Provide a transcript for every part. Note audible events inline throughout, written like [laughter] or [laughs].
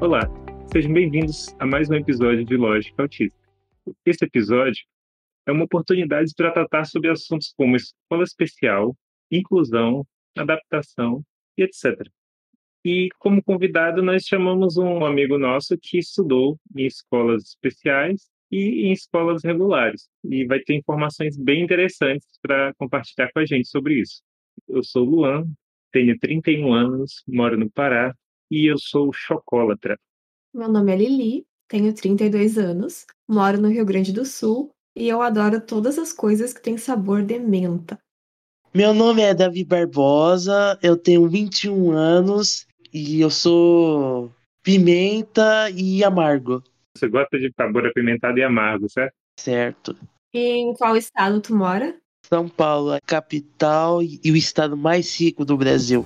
Olá, sejam bem-vindos a mais um episódio de Lógica Autista. Esse episódio é uma oportunidade para tratar sobre assuntos como escola especial, inclusão, adaptação e etc. E como convidado nós chamamos um amigo nosso que estudou em escolas especiais e em escolas regulares e vai ter informações bem interessantes para compartilhar com a gente sobre isso. Eu sou Luan, tenho 31 anos, moro no Pará e eu sou chocólatra. Meu nome é Lili, tenho 32 anos, moro no Rio Grande do Sul e eu adoro todas as coisas que têm sabor de menta. Meu nome é Davi Barbosa, eu tenho 21 anos e eu sou pimenta e amargo. Você gosta de sabor apimentado e amargo, certo? Certo. E em qual estado tu mora? São Paulo, a capital e o estado mais rico do Brasil.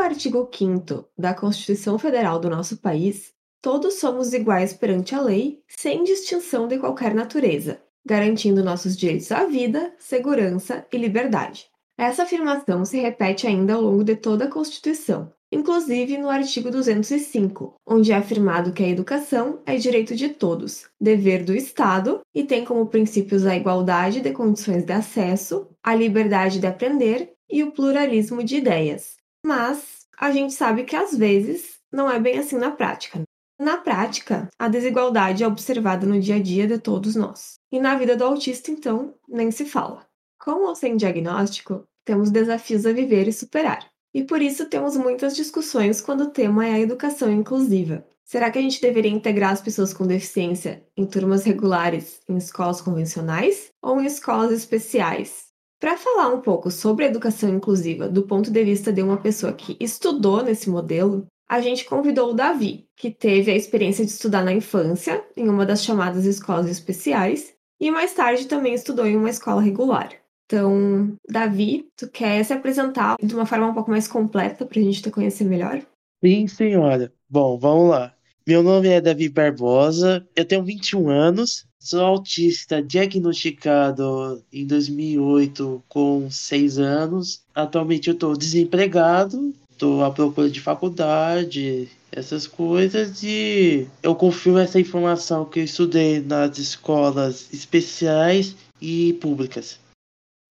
Artigo 5 da Constituição Federal do nosso país, todos somos iguais perante a lei, sem distinção de qualquer natureza, garantindo nossos direitos à vida, segurança e liberdade. Essa afirmação se repete ainda ao longo de toda a Constituição, inclusive no artigo 205, onde é afirmado que a educação é direito de todos, dever do Estado e tem como princípios a igualdade de condições de acesso, a liberdade de aprender e o pluralismo de ideias. Mas a gente sabe que às vezes não é bem assim na prática. Na prática, a desigualdade é observada no dia a dia de todos nós. E na vida do autista, então, nem se fala. Com ou sem diagnóstico, temos desafios a viver e superar. E por isso temos muitas discussões quando o tema é a educação inclusiva. Será que a gente deveria integrar as pessoas com deficiência em turmas regulares em escolas convencionais ou em escolas especiais? Para falar um pouco sobre a educação inclusiva do ponto de vista de uma pessoa que estudou nesse modelo, a gente convidou o Davi, que teve a experiência de estudar na infância, em uma das chamadas escolas especiais, e mais tarde também estudou em uma escola regular. Então, Davi, tu quer se apresentar de uma forma um pouco mais completa para a gente te conhecer melhor? Sim, senhora. Bom, vamos lá. Meu nome é Davi Barbosa, eu tenho 21 anos, sou autista diagnosticado em 2008 com 6 anos. Atualmente eu estou desempregado, estou à procura de faculdade, essas coisas e eu confio essa informação que eu estudei nas escolas especiais e públicas.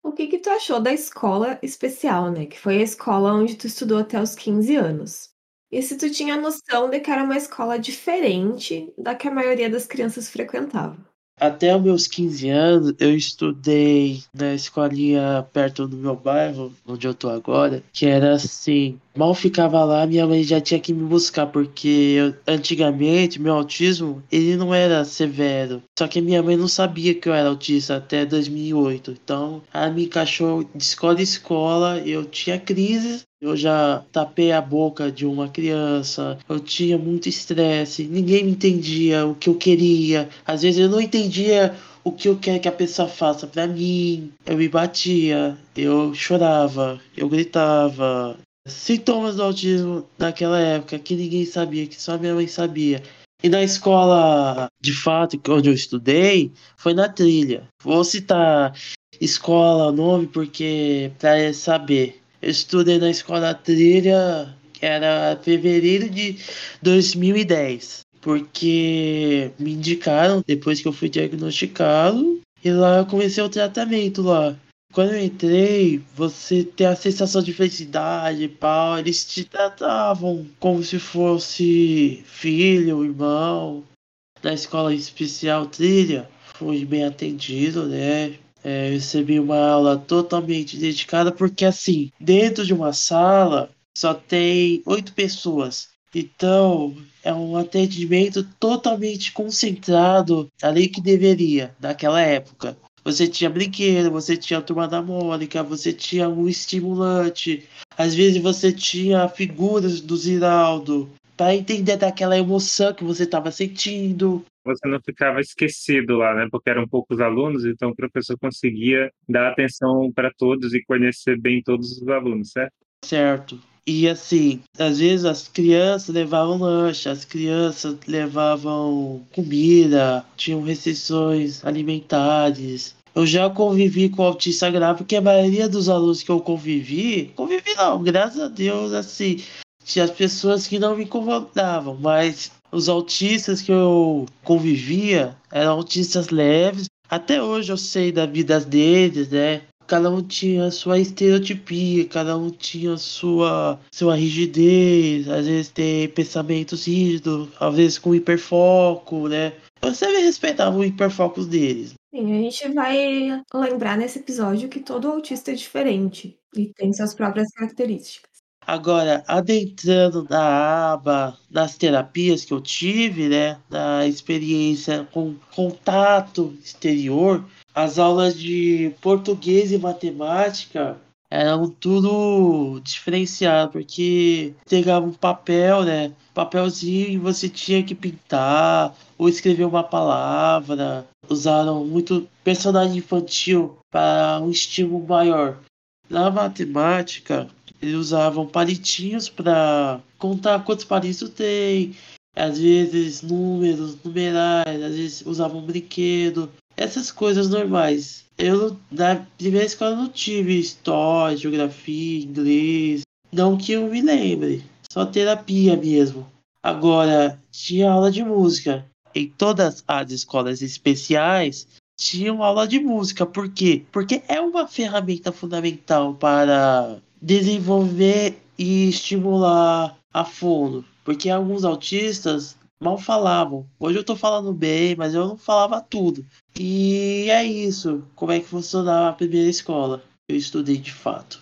O que que tu achou da escola especial, né? Que foi a escola onde tu estudou até os 15 anos. E se tu tinha noção de que era uma escola diferente da que a maioria das crianças frequentava? Até os meus 15 anos, eu estudei na escolinha perto do meu bairro, onde eu tô agora, que era assim, mal ficava lá, minha mãe já tinha que me buscar, porque eu, antigamente meu autismo, ele não era severo. Só que minha mãe não sabia que eu era autista até 2008. Então, ela me encaixou de escola em escola, eu tinha crises, eu já tapei a boca de uma criança, eu tinha muito estresse, ninguém me entendia o que eu queria. Às vezes eu não entendia o que eu quero que a pessoa faça para mim. Eu me batia, eu chorava, eu gritava, sintomas do autismo naquela época que ninguém sabia, que só minha mãe sabia. E na escola, de fato, onde eu estudei, foi na trilha. Vou citar escola, nome, porque para saber. Eu estudei na escola trilha, que era fevereiro de 2010. Porque me indicaram depois que eu fui diagnosticado. E lá eu comecei o tratamento lá. Quando eu entrei, você tem a sensação de felicidade, pau. Eles te tratavam como se fosse filho, irmão. Na escola especial trilha, fui bem atendido, né? É, recebi uma aula totalmente dedicada, porque assim, dentro de uma sala só tem oito pessoas. Então, é um atendimento totalmente concentrado ali que deveria, naquela época. Você tinha brinquedo, você tinha a turma da Mônica, você tinha um estimulante. Às vezes você tinha figuras do Ziraldo para entender daquela emoção que você estava sentindo. Você não ficava esquecido lá, né? Porque eram poucos alunos, então o professor conseguia dar atenção para todos e conhecer bem todos os alunos, certo? Certo. E assim, às vezes as crianças levavam lanche, as crianças levavam comida, tinham restrições alimentares. Eu já convivi com autista grave, porque a maioria dos alunos que eu convivi, convivi não, graças a Deus, assim, tinha as pessoas que não me incomodavam, mas os autistas que eu convivia eram autistas leves. Até hoje eu sei da vida deles, né? Cada um tinha sua estereotipia, cada um tinha sua, sua rigidez, às vezes tem pensamentos rígidos, às vezes com hiperfoco, né? Eu sempre respeitava o hiperfoco deles. Sim, a gente vai lembrar nesse episódio que todo autista é diferente e tem suas próprias características. Agora, adentrando na aba das terapias que eu tive, né, da experiência com contato exterior, as aulas de português e matemática eram tudo diferenciado, porque pegava um papel, né, papelzinho e você tinha que pintar ou escrever uma palavra. Usaram muito personagem infantil para um estímulo maior. Na matemática, eles usavam palitinhos para contar quantos palitos tem, às vezes números, numerais, às vezes usavam um brinquedo, essas coisas normais. Eu na primeira escola não tive história, geografia, inglês, não que eu me lembre, só terapia mesmo. Agora, tinha aula de música. Em todas as escolas especiais, tinham aula de música. Por quê? Porque é uma ferramenta fundamental para desenvolver e estimular a fono, porque alguns autistas mal falavam. Hoje eu tô falando bem, mas eu não falava tudo. E é isso. Como é que funcionava a primeira escola? Eu estudei de fato.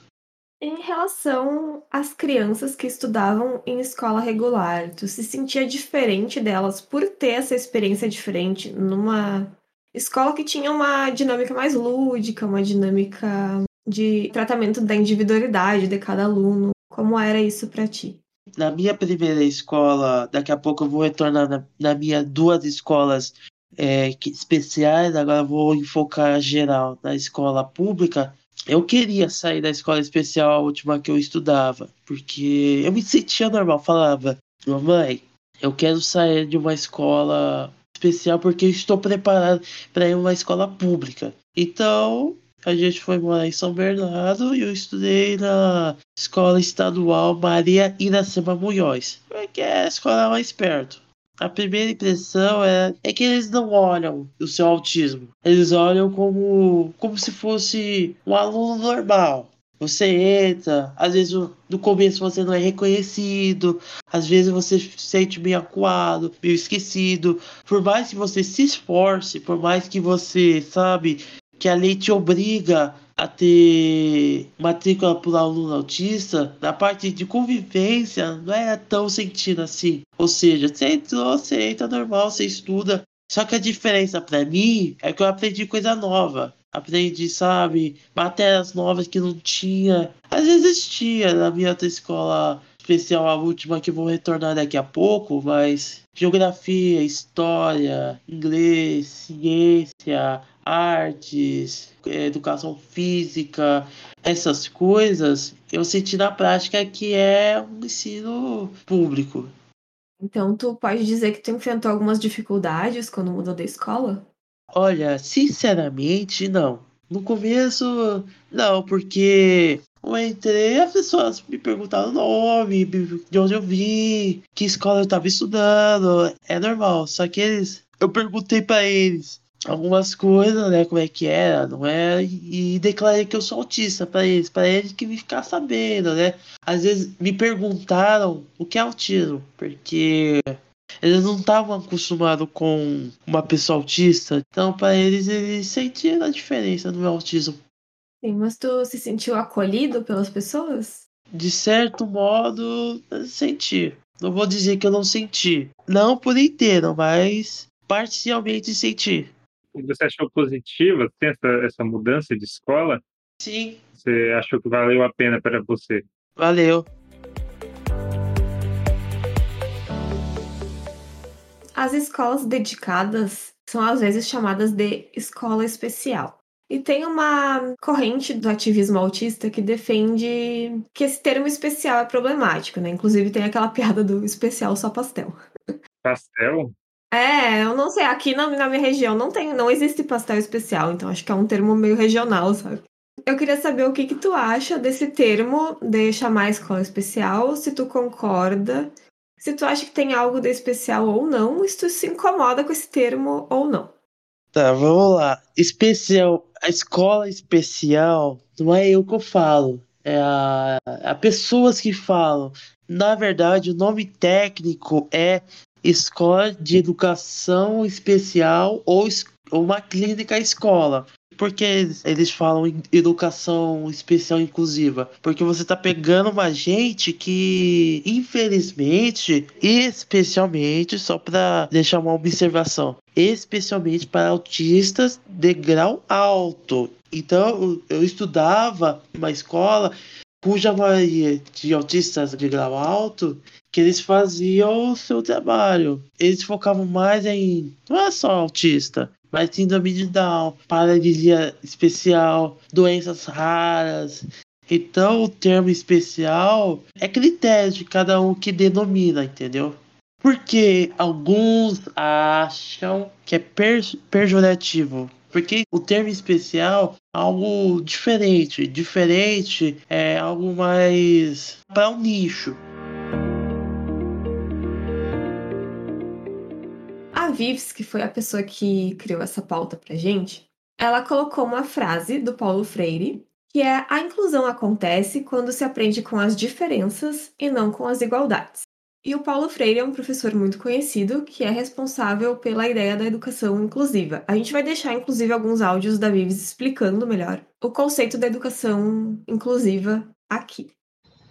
Em relação às crianças que estudavam em escola regular, tu se sentia diferente delas por ter essa experiência diferente numa escola que tinha uma dinâmica mais lúdica, uma dinâmica de tratamento da individualidade de cada aluno. Como era isso para ti? Na minha primeira escola, daqui a pouco eu vou retornar na, na minha duas escolas é, que, especiais, agora vou enfocar geral na escola pública. Eu queria sair da escola especial, a última que eu estudava, porque eu me sentia normal. Falava, mamãe, eu quero sair de uma escola especial porque estou preparado para ir uma escola pública. Então, a gente foi morar em São Bernardo e eu estudei na Escola Estadual Maria Iracema Munhoz, que é a escola mais perto. A primeira impressão é, é que eles não olham o seu autismo. Eles olham como, como se fosse um aluno normal. Você entra, às vezes no começo você não é reconhecido, às vezes você se sente meio acuado, meio esquecido. Por mais que você se esforce, por mais que você, sabe, que a lei te obriga a ter matrícula para aluno autista, na parte de convivência não é tão sentido assim. Ou seja, você entrou, você entra normal, você estuda. Só que a diferença para mim é que eu aprendi coisa nova. Aprendi, sabe, matérias novas que não tinha. Às vezes existia na minha outra escola especial, a última que vou retornar daqui a pouco, mas geografia, história, inglês, ciência, artes, educação física, essas coisas, eu senti na prática que é um ensino público. Então, tu pode dizer que tu enfrentou algumas dificuldades quando mudou da escola? Olha, sinceramente, não. No começo, não, porque eu entrei, as pessoas me perguntaram o nome, de onde eu vim, que escola eu estava estudando. É normal, só que eles. Eu perguntei para eles algumas coisas, né, como é que era, não é? E declarei que eu sou autista para eles, para eles que me ficar sabendo, né? Às vezes me perguntaram o que é autismo, porque eles não estavam acostumados com uma pessoa autista, então para eles eles sentiram a diferença do meu autismo. Sim, mas tu se sentiu acolhido pelas pessoas? De certo modo, senti. Não vou dizer que eu não senti. Não por inteiro, mas parcialmente senti. Você achou positiva essa, essa mudança de escola? Sim. Você achou que valeu a pena para você? Valeu. As escolas dedicadas são às vezes chamadas de escola especial. E tem uma corrente do ativismo autista que defende que esse termo especial é problemático, né? Inclusive tem aquela [laughs] piada do especial só pastel. Pastel? É, eu não sei, aqui na, na minha região não tem, não existe pastel especial, então acho que é um termo meio regional, sabe? Eu queria saber o que que tu acha desse termo de chamar escola especial, se tu concorda, se tu acha que tem algo de especial ou não, se tu se incomoda com esse termo ou não. Tá, vamos lá. Especial, a escola especial não é eu que eu falo, é a, a pessoas que falam. Na verdade, o nome técnico é Escola de Educação Especial ou, ou uma clínica escola. Por que eles, eles falam em educação especial inclusiva? Porque você tá pegando uma gente que, infelizmente, especialmente, só para deixar uma observação, especialmente para autistas de grau alto. Então, eu estudava uma escola cuja maioria de autistas de grau alto que eles faziam o seu trabalho. Eles focavam mais em não é só autista, mas síndrome de Down, paralisia especial, doenças raras. Então o termo especial é critério de cada um que denomina, entendeu? Porque alguns acham que é pejorativo. Porque o termo especial é algo diferente. Diferente é algo mais para um nicho. A Vives, que foi a pessoa que criou essa pauta pra gente, ela colocou uma frase do Paulo Freire, que é a inclusão acontece quando se aprende com as diferenças e não com as igualdades. E o Paulo Freire é um professor muito conhecido que é responsável pela ideia da educação inclusiva. A gente vai deixar, inclusive, alguns áudios da Vives explicando melhor o conceito da educação inclusiva aqui.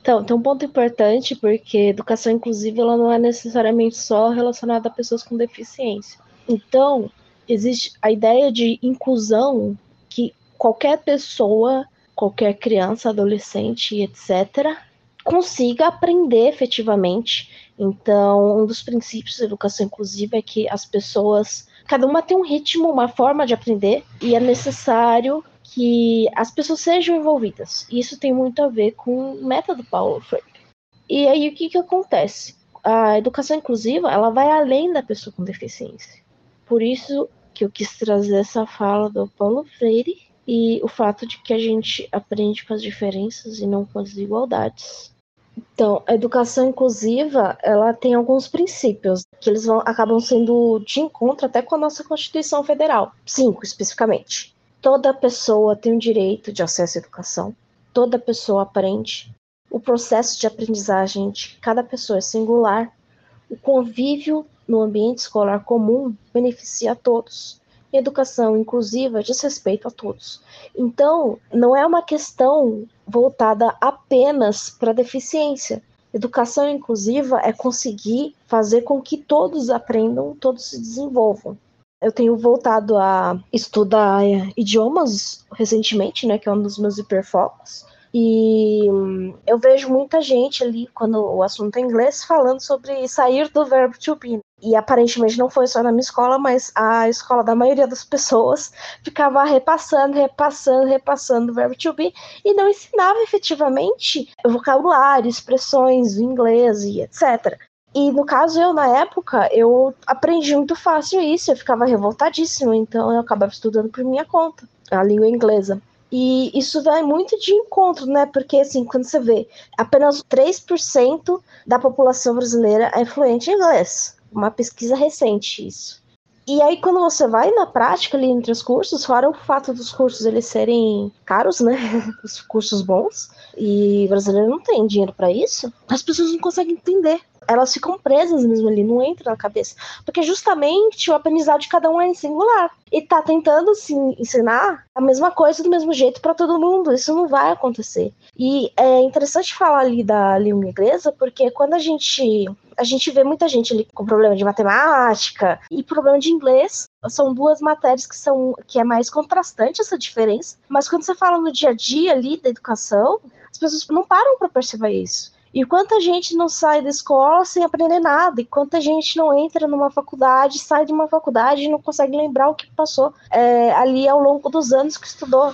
Então, tem um ponto importante porque educação inclusiva ela não é necessariamente só relacionada a pessoas com deficiência. Então, existe a ideia de inclusão que qualquer pessoa, qualquer criança, adolescente, etc., consiga aprender efetivamente. Então, um dos princípios da educação inclusiva é que as pessoas, cada uma tem um ritmo, uma forma de aprender, e é necessário que as pessoas sejam envolvidas. Isso tem muito a ver com o método Paulo Freire. E aí o que, que acontece? A educação inclusiva ela vai além da pessoa com deficiência. Por isso que eu quis trazer essa fala do Paulo Freire e o fato de que a gente aprende com as diferenças e não com as desigualdades. Então, a educação inclusiva, ela tem alguns princípios que eles vão, acabam sendo de encontro até com a nossa Constituição Federal, cinco especificamente. Toda pessoa tem o direito de acesso à educação. Toda pessoa aprende. O processo de aprendizagem de cada pessoa é singular. O convívio no ambiente escolar comum beneficia a todos. Educação inclusiva diz respeito a todos. Então, não é uma questão voltada apenas para deficiência. Educação inclusiva é conseguir fazer com que todos aprendam, todos se desenvolvam. Eu tenho voltado a estudar idiomas recentemente, né, que é um dos meus hiperfocos. E hum, eu vejo muita gente ali, quando o assunto é inglês, falando sobre sair do verbo to be. E aparentemente não foi só na minha escola, mas a escola da maioria das pessoas ficava repassando, repassando, repassando o verbo to be e não ensinava efetivamente vocabulário, expressões, inglês e etc. E no caso, eu, na época, eu aprendi muito fácil isso, eu ficava revoltadíssima, então eu acabava estudando por minha conta, a língua inglesa. E isso vai muito de encontro, né? Porque, assim, quando você vê, apenas 3% da população brasileira é fluente em inglês. Uma pesquisa recente, isso. E aí, quando você vai na prática ali entre os cursos, fora o fato dos cursos eles serem caros, né? [laughs] Os cursos bons, e o brasileiro não tem dinheiro para isso, as pessoas não conseguem entender elas ficam presas mesmo ali, não entra na cabeça. Porque justamente o aprendizado de cada um é singular. E tá tentando se ensinar a mesma coisa do mesmo jeito para todo mundo. Isso não vai acontecer. E é interessante falar ali da língua inglesa, porque quando a gente a gente vê muita gente ali com problema de matemática e problema de inglês. São duas matérias que são que é mais contrastante essa diferença. Mas quando você fala no dia a dia ali da educação, as pessoas não param para perceber isso. E quanta gente não sai da escola sem aprender nada, e quanta gente não entra numa faculdade, sai de uma faculdade e não consegue lembrar o que passou é, ali ao longo dos anos que estudou.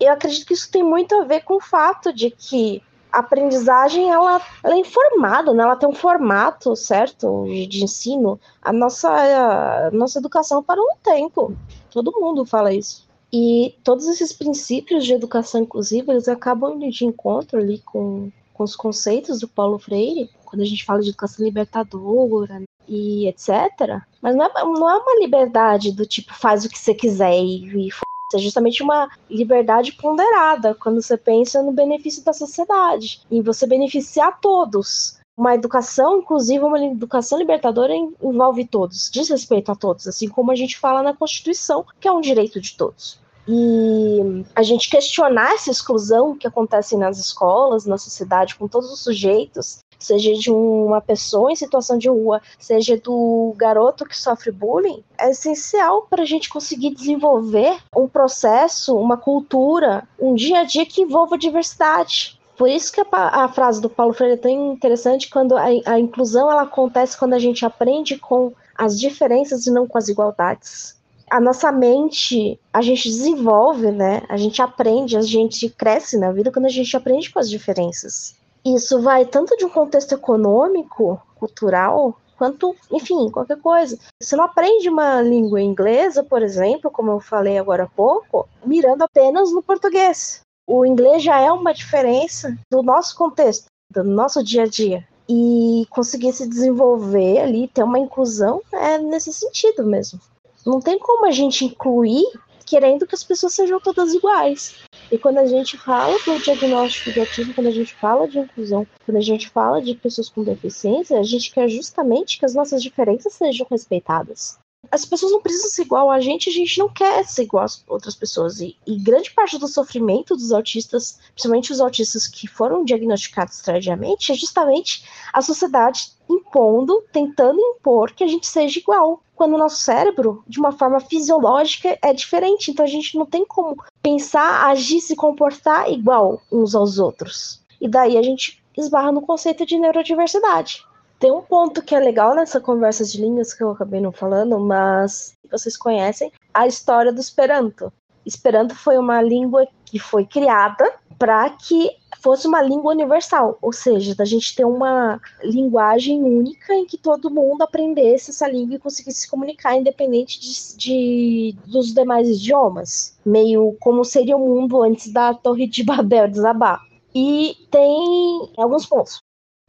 Eu acredito que isso tem muito a ver com o fato de que a aprendizagem ela, ela é informada, né? ela tem um formato certo de, ensino. A nossa, a nossa educação parou um tempo. Todo mundo fala isso. E todos esses princípios de educação inclusiva, eles acabam de encontro ali com, com os conceitos do Paulo Freire, quando a gente fala de educação libertadora e etc. Mas não é, não é uma liberdade do tipo faz o que você quiser e, e é justamente uma liberdade ponderada quando você pensa no benefício da sociedade e você beneficiar todos. Uma educação, inclusive uma educação libertadora, envolve todos, diz respeito a todos, assim como a gente fala na Constituição, que é um direito de todos. E a gente questionar essa exclusão que acontece nas escolas, na sociedade, com todos os sujeitos, seja de uma pessoa em situação de rua, seja do garoto que sofre bullying, é essencial para a gente conseguir desenvolver um processo, uma cultura, um dia a dia que envolva diversidade. Por isso que a, a frase do Paulo Freire é tão interessante quando a, a inclusão ela acontece quando a gente aprende com as diferenças e não com as igualdades a nossa mente, a gente desenvolve, né? A gente aprende, a gente cresce na vida quando a gente aprende com as diferenças. Isso vai tanto de um contexto econômico, cultural, quanto, enfim, qualquer coisa. Você não aprende uma língua inglesa, por exemplo, como eu falei agora há pouco, mirando apenas no português. O inglês já é uma diferença do nosso contexto, do nosso dia a dia. E conseguir se desenvolver ali, ter uma inclusão, é nesse sentido mesmo. Não tem como a gente incluir querendo que as pessoas sejam todas iguais. E quando a gente fala do diagnóstico de autismo, quando a gente fala de inclusão, quando a gente fala de pessoas com deficiência, a gente quer justamente que as nossas diferenças sejam respeitadas. As pessoas não precisam ser igual a gente, a gente não quer ser igual às outras pessoas. E, e grande parte do sofrimento dos autistas, principalmente os autistas que foram diagnosticados tardiamente, é justamente a sociedade impondo, tentando impor que a gente seja igual quando o nosso cérebro, de uma forma fisiológica, é diferente. Então a gente não tem como pensar, agir, se comportar igual uns aos outros. E daí a gente esbarra no conceito de neurodiversidade. Tem um ponto que é legal nessa conversa de línguas que eu acabei não falando, mas vocês conhecem a história do Esperanto. Esperanto foi uma língua que foi criada para que fosse uma língua universal, ou seja, da gente ter uma linguagem única em que todo mundo aprendesse essa língua e conseguisse se comunicar independente de, de dos demais idiomas, meio como seria o mundo antes da Torre de Babel desabar. E tem alguns pontos.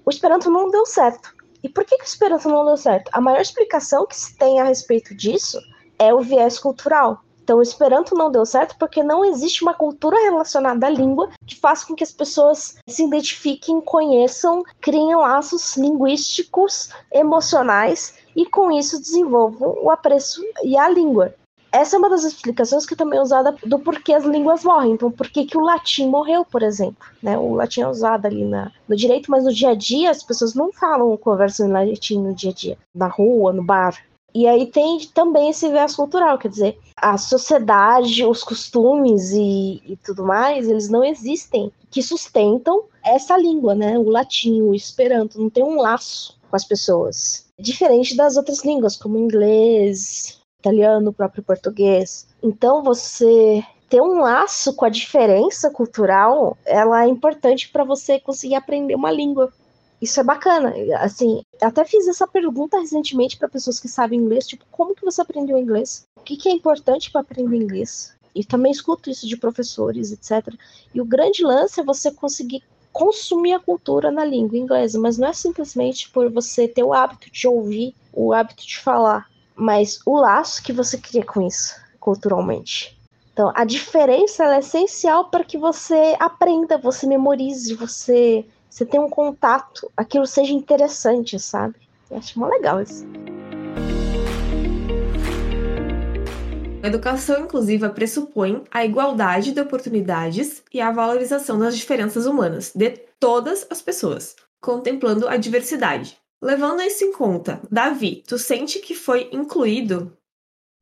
O Esperanto não deu certo. E por que, que o Esperanto não deu certo? A maior explicação que se tem a respeito disso é o viés cultural. Então, o Esperanto não deu certo porque não existe uma cultura relacionada à língua que faça com que as pessoas se identifiquem, conheçam, criem laços linguísticos, emocionais e com isso desenvolvam o apreço e a língua. Essa é uma das explicações que também é usada do porquê as línguas morrem. Então, por que, que o latim morreu, por exemplo? Né? O latim é usado ali na, no direito, mas no dia a dia as pessoas não falam, conversam em latim no dia a dia, na rua, no bar. E aí tem também esse viés cultural, quer dizer, a sociedade, os costumes e, e, tudo mais, eles não existem que sustentam essa língua, né? O latim, o esperanto, não tem um laço com as pessoas. Diferente das outras línguas, como inglês, italiano, o próprio português. Então você ter um laço com a diferença cultural, ela é importante para você conseguir aprender uma língua. Isso é bacana. Assim, até fiz essa pergunta recentemente para pessoas que sabem inglês, tipo, como que você aprendeu inglês? O que, que é importante para aprender inglês? E também escuto isso de professores, etc. E o grande lance é você conseguir consumir a cultura na língua inglesa, mas não é simplesmente por você ter o hábito de ouvir, o hábito de falar, mas o laço que você cria com isso, culturalmente. Então, a diferença é essencial para que você aprenda, você memorize, você você tem um contato, aquilo seja interessante, sabe? Eu acho muito legal isso. A educação inclusiva pressupõe a igualdade de oportunidades e a valorização das diferenças humanas de todas as pessoas, contemplando a diversidade. Levando isso em conta, Davi, tu sente que foi incluído?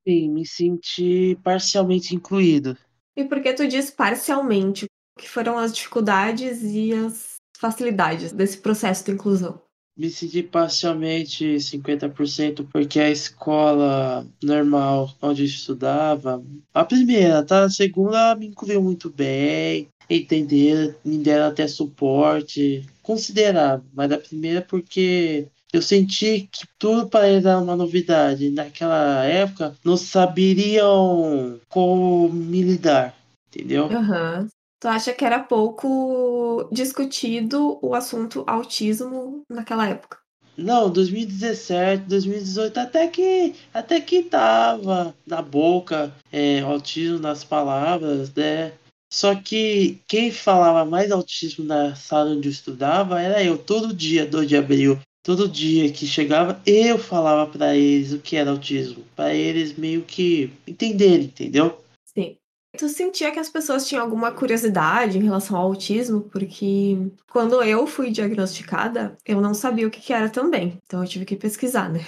Sim, me senti parcialmente incluído. E por que tu diz parcialmente? O que foram as dificuldades e as facilidades desse processo de inclusão? Me senti parcialmente 50% porque a escola normal onde eu estudava, a primeira, tá? A segunda me incluiu muito bem, entender, me deram até suporte, considerar, mas a primeira porque eu senti que tudo para eles era uma novidade. Naquela época, não saberiam como me lidar, entendeu? Aham. Tu acha que era pouco discutido o assunto autismo naquela época? Não, 2017, 2018, até que até que tava na boca é, autismo nas palavras, né? Só que quem falava mais autismo na sala onde eu estudava era eu, todo dia, 2 de abril. Todo dia que chegava, eu falava para eles o que era autismo, para eles meio que entenderem, entendeu? Sim. Tu sentia que as pessoas tinham alguma curiosidade em relação ao autismo? Porque quando eu fui diagnosticada, eu não sabia o que, que era também. Então eu tive que pesquisar, né?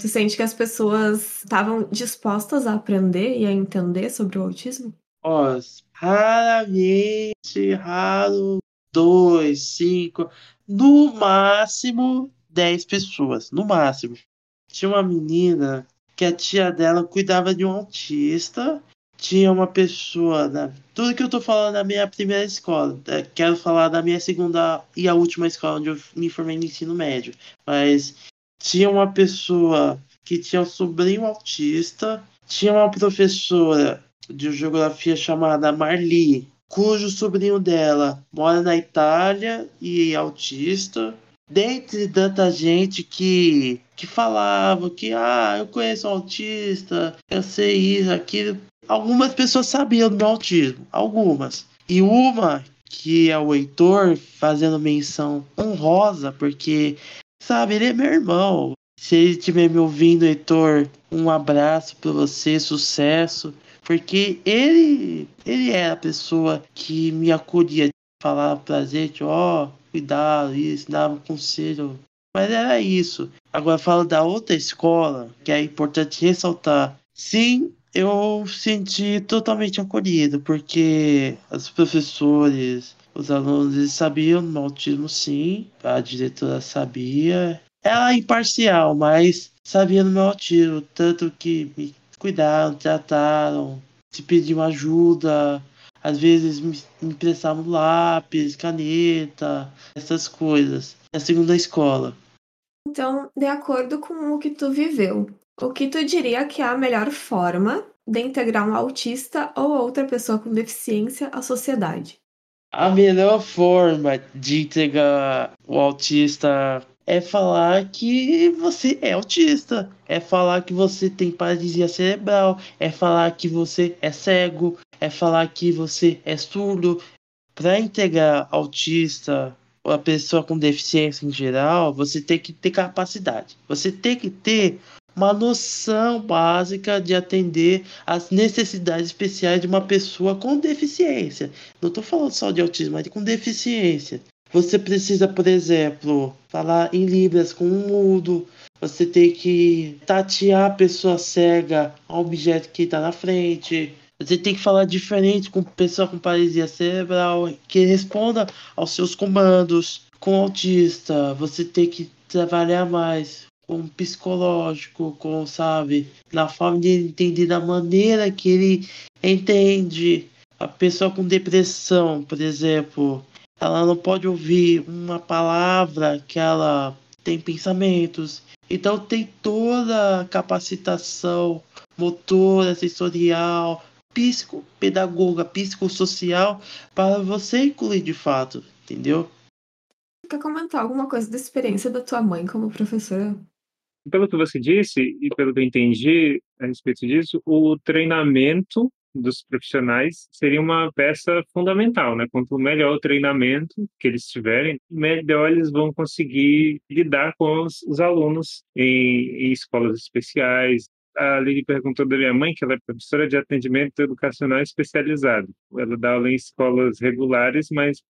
Tu sente que as pessoas estavam dispostas a aprender e a entender sobre o autismo? Ó, raramente, raro, dois, cinco, no máximo 10 pessoas, no máximo. Tinha uma menina que a tia dela cuidava de um autista. Tinha uma pessoa, na, tudo que eu tô falando na minha primeira escola, é, quero falar da minha segunda e a última escola onde eu me formei no ensino médio, mas tinha uma pessoa que tinha um sobrinho autista, tinha uma professora de geografia chamada Marli, cujo sobrinho dela mora na Itália e é autista. Dentre tanta gente que, que falava que ah, eu conheço um autista, eu sei isso, aquilo. Algumas pessoas sabiam do meu autismo, algumas. E uma que é o Heitor fazendo menção honrosa, porque, sabe, ele é meu irmão. Se ele estiver me ouvindo, Heitor, um abraço para você, sucesso. Porque ele, ele é a pessoa que me acolhia, falava pra gente, ó, oh, cuidado, isso, dava conselho. Mas era isso. Agora falo da outra escola, que é importante ressaltar. Sim, eu senti totalmente acolhido, porque os professores, os alunos, eles sabiam do autismo sim, a diretora sabia. Ela é imparcial, mas sabia do meu autismo, tanto que me cuidaram, trataram, se pediam ajuda, às vezes me emprestavam lápis, caneta, essas coisas. Na segunda escola. Então, de acordo com o que tu viveu, o que tu diria que é a melhor forma de integrar um autista ou outra pessoa com deficiência à sociedade? A melhor forma de integrar o autista é falar que você é autista, é falar que você tem paralisia cerebral, é falar que você é cego, é falar que você é surdo. Para integrar autista ou a pessoa com deficiência em geral, você tem que ter capacidade. Você tem que ter uma noção básica de atender às necessidades especiais de uma pessoa com deficiência. Não estou falando só de autismo, mas de com deficiência. Você precisa, por exemplo, falar em libras com um mudo. Você tem que tatear a pessoa cega a objeto que está na frente. Você tem que falar diferente com pessoa com paralisia cerebral, que responda aos seus comandos. Com autista, você tem que trabalhar mais com psicológico, com, sabe, na forma de ele entender da maneira que ele entende. A pessoa com depressão, por exemplo, ela não pode ouvir uma palavra que ela tem pensamentos. Então tem toda a capacitação motora, sensorial, psicopedagoga, psicossocial para você incluir de fato, entendeu? Quer comentar alguma coisa da experiência da tua mãe como professora? Pelo que você disse e pelo que eu entendi a respeito disso, o treinamento dos profissionais seria uma peça fundamental, né? Quanto melhor o treinamento que eles tiverem, melhor eles vão conseguir lidar com os, os alunos em, em, escolas especiais. A Lili perguntou da minha mãe, que ela é professora de atendimento educacional especializado. Ela dá aula em escolas regulares, mas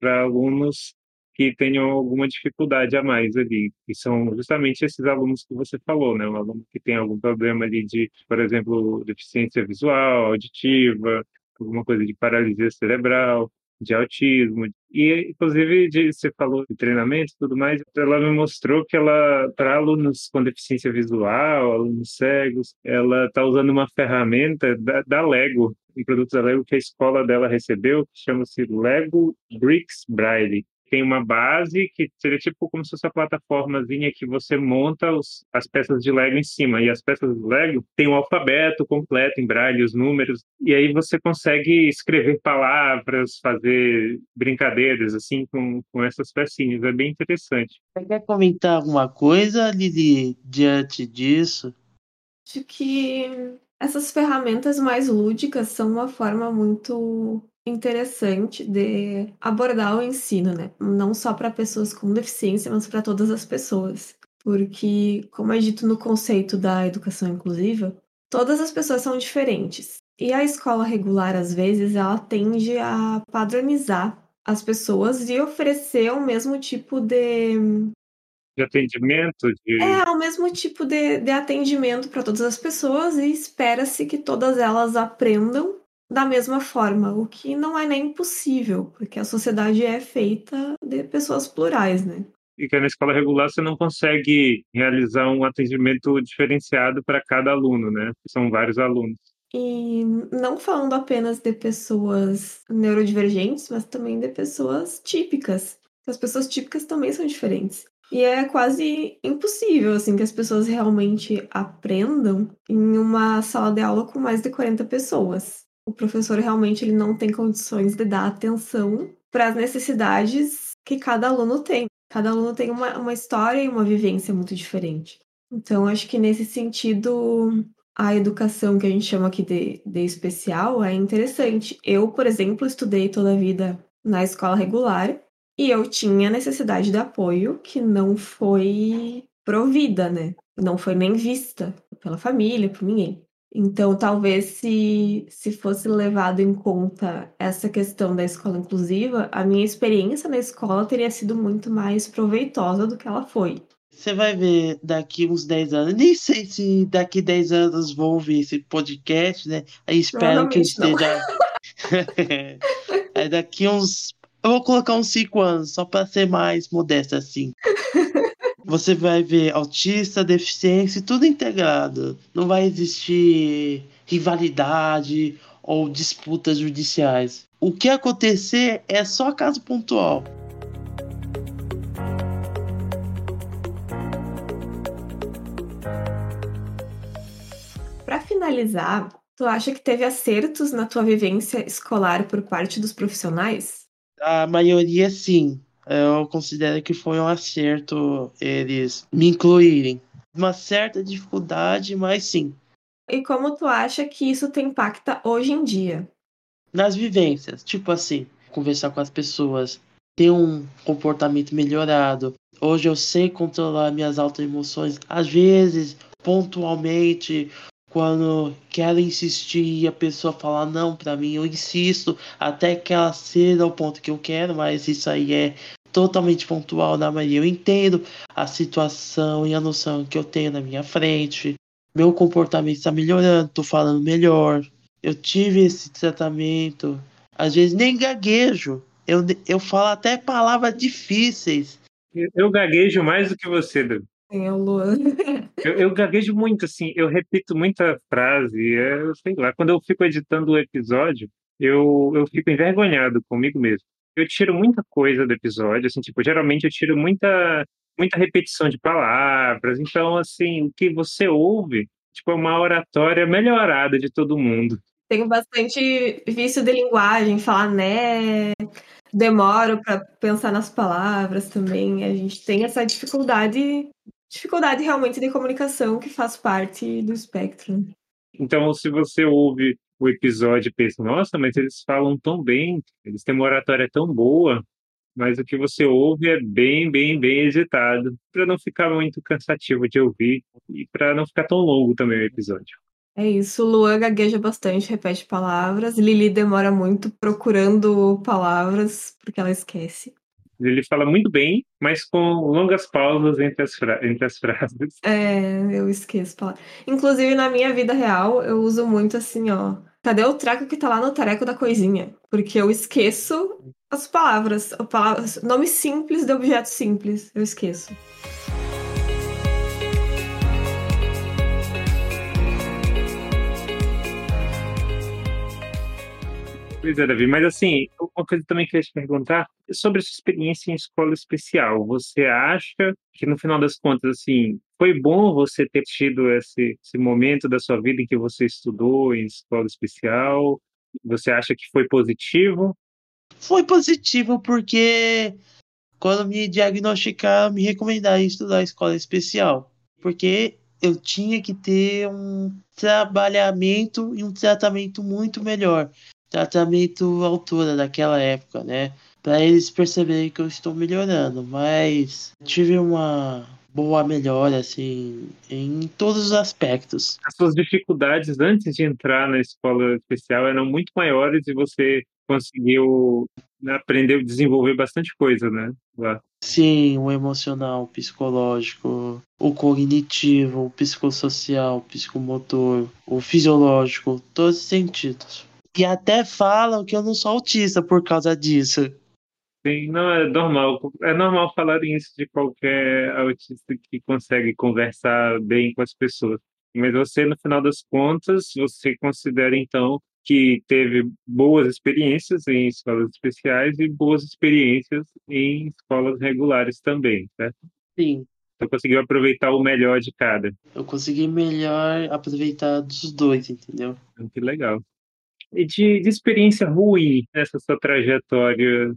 para alunos que tenham alguma dificuldade a mais ali. E são justamente esses alunos que você falou, né? Um aluno que tem algum problema ali de, por exemplo, deficiência visual, auditiva, alguma coisa de paralisia cerebral. de autismo. E, inclusive, de, você falou de treinamento e tudo mais, ela me mostrou que ela, para alunos com deficiência visual, alunos cegos, ela está usando uma ferramenta da, da Lego, um produto da Lego que a escola dela recebeu, que chama-se Lego Bricks Braille tem uma base que seria tipo como se fosse a plataformazinha que você monta os, as peças de Lego em cima. E as peças de Lego tem o alfabeto completo em braille, os números. E aí você consegue escrever palavras, fazer brincadeiras assim com, com essas pecinhas. É bem interessante. Você quer comentar alguma coisa, Lili, diante disso? Acho que essas ferramentas mais lúdicas são uma forma muito interessante de abordar o ensino, né? Não só para pessoas com deficiência, mas para todas as pessoas. Porque, como é dito no conceito da educação inclusiva, todas as pessoas são diferentes. E a escola regular, às vezes, ela tende a padronizar as pessoas e oferecer o mesmo tipo de. De atendimento? De... É, o mesmo tipo de, de atendimento para todas as pessoas e espera-se que todas elas aprendam da mesma forma, o que não é nem possível, porque a sociedade é feita de pessoas plurais, né? E que na escola regular você não consegue realizar um atendimento diferenciado para cada aluno, né? São vários alunos. E não falando apenas de pessoas neurodivergentes, mas também de pessoas típicas. As pessoas típicas também são diferentes. E é quase impossível, assim, que as pessoas realmente aprendam em uma sala de aula com mais de 40 pessoas o professor realmente ele não tem condições de dar atenção para as necessidades que cada aluno tem. Cada aluno tem uma, uma história e uma vivência muito diferente. Então, acho que nesse sentido, a educação que a gente chama aqui de, de especial é interessante. Eu, por exemplo, estudei toda a vida na escola regular e eu tinha necessidade de apoio que não foi provida, né? Não foi nem vista pela família, por ninguém. Então, talvez se, se fosse levado em conta essa questão da escola inclusiva, a minha experiência na escola teria sido muito mais proveitosa do que ela foi. Você vai ver daqui uns 10 anos, nem sei se daqui 10 anos vou ouvir esse podcast, né? Aí espero que esteja. [laughs] Aí daqui uns. Eu vou colocar uns 5 anos, só para ser mais modesto assim. [laughs] Você vai ver autista, deficiência, tudo integrado. Não vai existir rivalidade ou disputas judiciais. O que acontecer é só caso pontual. Para finalizar, tu acha que teve acertos na tua vivência escolar por parte dos profissionais? A maioria sim eu considero que foi um acerto eles me incluírem. Uma certa dificuldade, mas sim. E como tu acha que isso te impacta hoje em dia? Nas vivências, tipo assim, conversar com as pessoas, ter um comportamento melhorado. Hoje eu sei controlar minhas altas emoções. Às vezes, pontualmente, quando quero insistir e a pessoa falar não para mim, eu insisto até que ela ceda ao ponto que eu quero, mas isso aí é totalmente pontual da Maria. Eu entendo a situação e a noção que eu tenho na minha frente. Meu comportamento está melhorando, tô falando melhor. Eu tive esse tratamento. Às vezes nem gaguejo. Eu, eu falo até palavras difíceis. Eu gaguejo mais do que você, David. É, o Luan. eu, eu gaguejo muito, assim, eu repito muita frase, é, sei lá, quando eu fico editando o episódio, eu, eu fico envergonhado comigo mesmo. Eu tiro muita coisa do episódio, assim, tipo, geralmente eu tiro muita, muita repetição de palavras, então, assim, o que você ouve, tipo, é uma oratória melhorada de todo mundo. Tenho bastante vício de linguagem, falar né, demoro para pensar nas palavras também. A gente tem essa dificuldade dificuldade realmente de comunicação que faz parte do espectro. Então, se você ouve o episódio e pensa, nossa, mas eles falam tão bem, eles têm uma oratória tão boa, mas o que você ouve é bem, bem, bem editado, para não ficar muito cansativo de ouvir e para não ficar tão longo também o episódio. É isso, Luan gagueja bastante, repete palavras, Lili demora muito procurando palavras, porque ela esquece. Ele fala muito bem, mas com longas pausas entre as, entre as frases. É, eu esqueço palavras. Inclusive, na minha vida real, eu uso muito assim, ó. Cadê o traco que tá lá no tareco da coisinha? Porque eu esqueço as palavras, palavras nome simples de objeto simples, eu esqueço. Pois é, Davi, mas assim, uma coisa também que eu ia te perguntar sobre sua experiência em escola especial. Você acha que no final das contas, assim, foi bom você ter tido esse, esse momento da sua vida em que você estudou em escola especial? Você acha que foi positivo? Foi positivo porque quando me diagnosticaram, me recomendaram estudar escola especial. Porque eu tinha que ter um trabalhamento e um tratamento muito melhor tratamento altura daquela época, né? Para eles perceberem que eu estou melhorando, mas tive uma boa melhora assim em todos os aspectos. As suas dificuldades antes de entrar na escola especial eram muito maiores e você conseguiu né, aprender, desenvolver bastante coisa, né? Lá. Sim, o emocional, o psicológico, o cognitivo, o psicossocial, o psicomotor, o fisiológico, todos os sentidos. E até falam que eu não sou autista por causa disso. Sim, não, é normal. É normal falar isso de qualquer autista que consegue conversar bem com as pessoas. Mas você, no final das contas, você considera então que teve boas experiências em escolas especiais e boas experiências em escolas regulares também, certo? Sim. Então conseguiu aproveitar o melhor de cada. Eu consegui melhor aproveitar dos dois, entendeu? Que legal. De, de experiência ruim nessa sua trajetória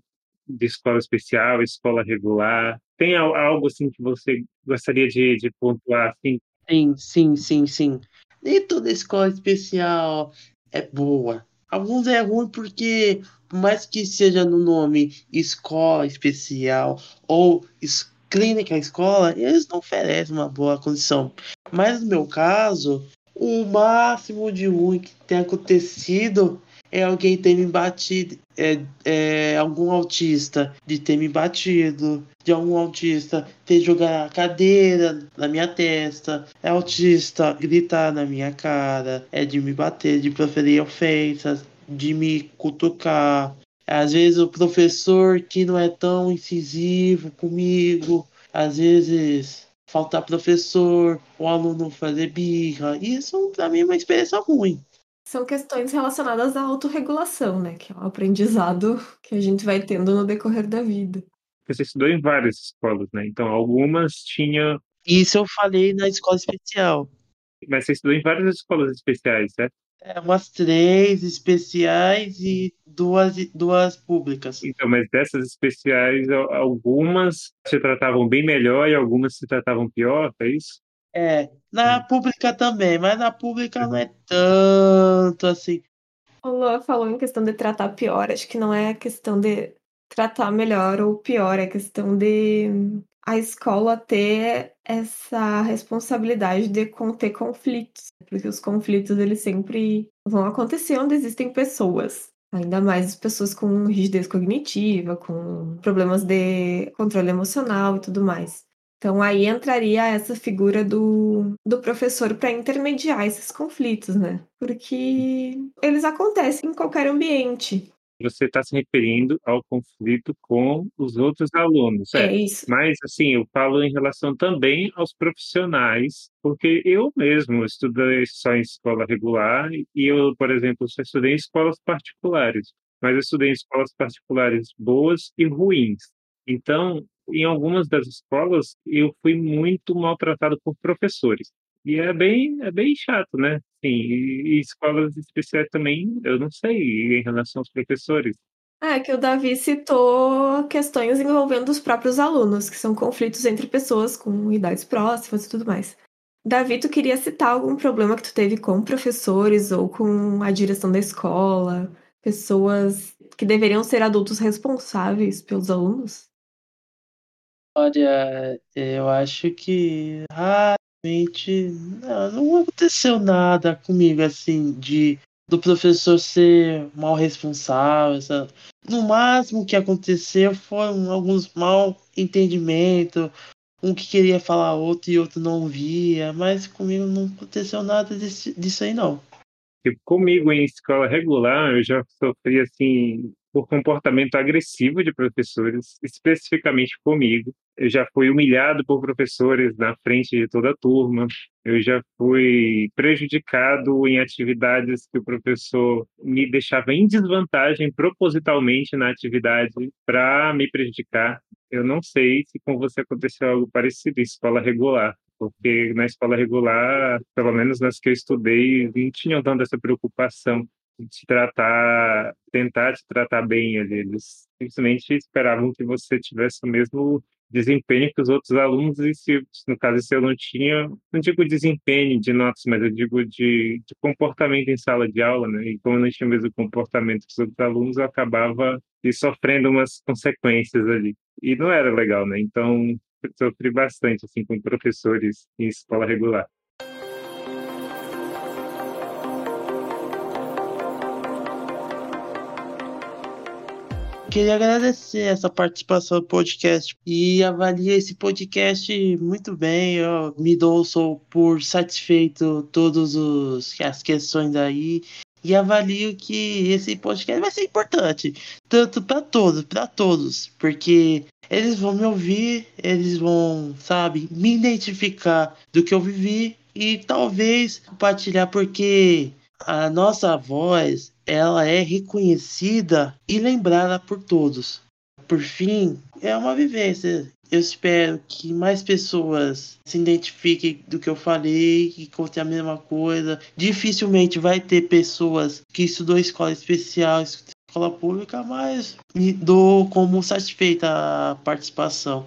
de escola especial, escola regular? Tem algo assim que você gostaria de, de pontuar? Assim? Sim, sim, sim, sim. Nem toda escola especial é boa. Alguns é ruim porque, por mais que seja no nome escola especial ou es clínica escola, eles não oferecem uma boa condição. Mas no meu caso, o máximo de ruim que tem acontecido é alguém ter me batido, é, é, algum autista de ter me batido, de algum autista ter jogado a cadeira na minha testa, é autista gritar na minha cara, é de me bater, de proferir ofensas, de me cutucar. Às vezes o professor que não é tão incisivo comigo, às vezes faltar professor, o aluno fazer birra. Isso, para mim, é uma experiência ruim. São questões relacionadas à autorregulação, né? Que é um aprendizado que a gente vai tendo no decorrer da vida. Você estudou em várias escolas, né? Então, algumas tinham. Isso eu falei na escola especial. Mas você estudou em várias escolas especiais, certo? É, umas três especiais e duas, duas públicas. Então, mas dessas especiais, algumas se tratavam bem melhor e algumas se tratavam pior, é isso? É, na pública também, mas na pública não é tanto assim. O Lua falou em questão de tratar pior, acho que não é questão de tratar melhor ou pior, é questão de a escola ter essa responsabilidade de conter conflitos, porque os conflitos eles sempre vão acontecer onde existem pessoas. Ainda mais as pessoas com rigidez cognitiva, com problemas de controle emocional e tudo mais. Então aí entraria essa figura do, do professor para intermediar esses conflitos, né? Porque eles acontecem em qualquer ambiente você está se referindo ao conflito com os outros alunos. É, é isso. Mas, assim, eu falo em relação também aos profissionais, porque eu mesmo estudei só em escola regular e eu, por exemplo, só estudei em escolas particulares, mas eu estudei em escolas particulares boas e ruins. Então, em algumas das escolas, eu fui muito maltratado por professores. E é bem, é bem chato, né? Sim, e, e escolas especiais também, eu não sei em relação aos professores. É que o Davi citou questões envolvendo os próprios alunos, que são conflitos entre pessoas com idades próximas e tudo mais. Davi, tu queria citar algum problema que tu teve com professores ou com a direção da escola, pessoas que deveriam ser adultos responsáveis pelos alunos? Olha, eu acho que ah, Realmente, não, não aconteceu nada comigo assim de do professor ser mal responsável. Sabe? No máximo que aconteceu foram alguns mal entendimentos, um que queria falar outro e outro não via, mas comigo não aconteceu nada desse, disso aí não. Comigo em escola regular, eu já sofri assim por comportamento agressivo de professores, especificamente comigo. Eu já fui humilhado por professores na frente de toda a turma. Eu já fui prejudicado em atividades que o professor me deixava em desvantagem propositalmente na atividade para me prejudicar. Eu não sei se com você aconteceu algo parecido em escola regular porque na escola regular, pelo menos nas que eu estudei, não tinham tanto essa preocupação de tratar, tentar te tratar bem. Eles simplesmente esperavam que você tivesse o mesmo desempenho que os outros alunos e se no caso se eu não tinha não digo desempenho de notas mas eu digo de, de comportamento em sala de aula né? E como eu não tinha o mesmo comportamento que os outros alunos eu acabava sofrendo umas consequências ali. E não era legal né? Então sofri bastante assim com professores em escola regular. Queria agradecer essa participação do podcast e avalia esse podcast muito bem. Eu me dou sou por satisfeito todas as questões aí e avalio que esse podcast vai ser importante tanto para todos, para todos, porque eles vão me ouvir, eles vão, sabe, me identificar do que eu vivi e talvez compartilhar porque a nossa voz ela é reconhecida e lembrada por todos. Por fim, é uma vivência. Eu espero que mais pessoas se identifiquem do que eu falei, que contem a mesma coisa. Dificilmente vai ter pessoas que estudou escola especial, escola pública, mas me dou como satisfeita a participação.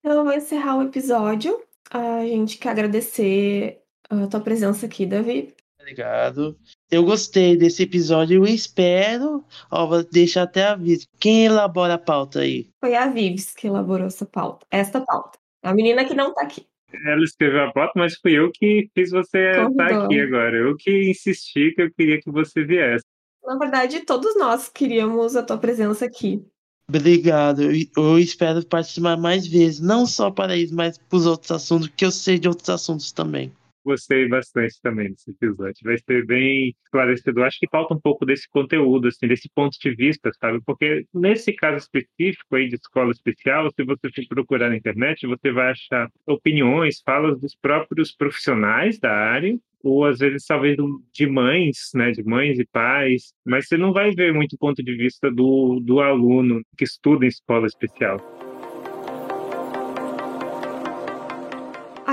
Então, eu vou encerrar o episódio. A gente quer agradecer a tua presença aqui, Davi. Obrigado. Eu gostei desse episódio e espero. Ó, vou deixar até aviso. Quem elabora a pauta aí? Foi a Vives que elaborou essa pauta. Esta pauta. A menina que não tá aqui. Ela escreveu a pauta, mas fui eu que fiz você estar aqui agora. Eu que insisti que eu queria que você viesse. Na verdade, todos nós queríamos a tua presença aqui. Obrigado. Eu espero participar mais vezes, não só para isso, mas para os outros assuntos, que eu sei de outros assuntos também. Gostei bastante também desse episódio. Vai ser bem esclarecedor. Acho que falta um pouco desse conteúdo, assim, desse ponto de vista, sabe? Porque nesse caso específico aí de escola especial, se você for procurar na internet, você vai achar opiniões, falas dos próprios profissionais da área ou às vezes talvez de mães, né, de mães e pais, mas você não vai ver muito ponto de vista do, do aluno que estuda em escola especial.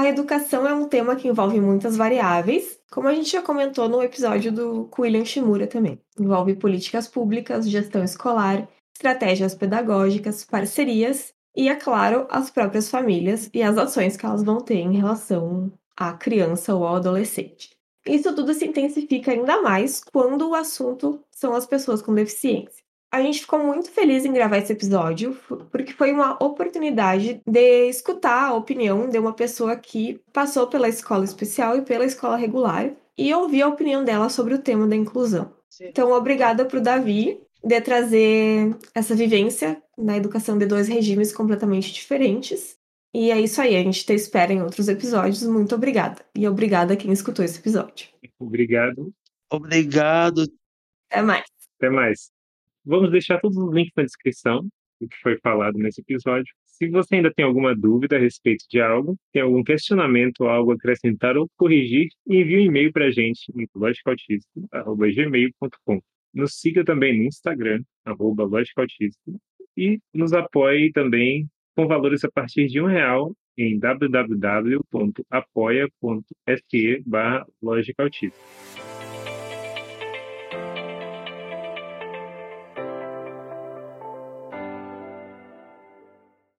A educação é um tema que envolve muitas variáveis, como a gente já comentou no episódio do William Shimura também. Envolve políticas públicas, gestão escolar, estratégias pedagógicas, parcerias e, é claro, as próprias famílias e as ações que elas vão ter em relação à criança ou ao adolescente. Isso tudo se intensifica ainda mais quando o assunto são as pessoas com deficiência. A gente ficou muito feliz em gravar esse episódio, porque foi uma oportunidade de escutar a opinião de uma pessoa que passou pela escola especial e pela escola regular e ouvir a opinião dela sobre o tema da inclusão. Então, obrigada para o Davi de trazer essa vivência na educação de dois regimes completamente diferentes e é isso aí, a gente te espera em outros episódios. Muito obrigada. E obrigada a quem escutou esse episódio. Obrigado. Obrigado. Até mais. Até mais. Vamos deixar todos os links na descrição do que foi falado nesse episódio. Se você ainda tem alguma dúvida a respeito de algo, tem algum questionamento, algo a acrescentar ou corrigir, envie um e-mail para a gente em logicautismo.gmail.com. Nos siga também no Instagram, arroba e nos apoie também com valores a partir de um real em www.apoia.se barra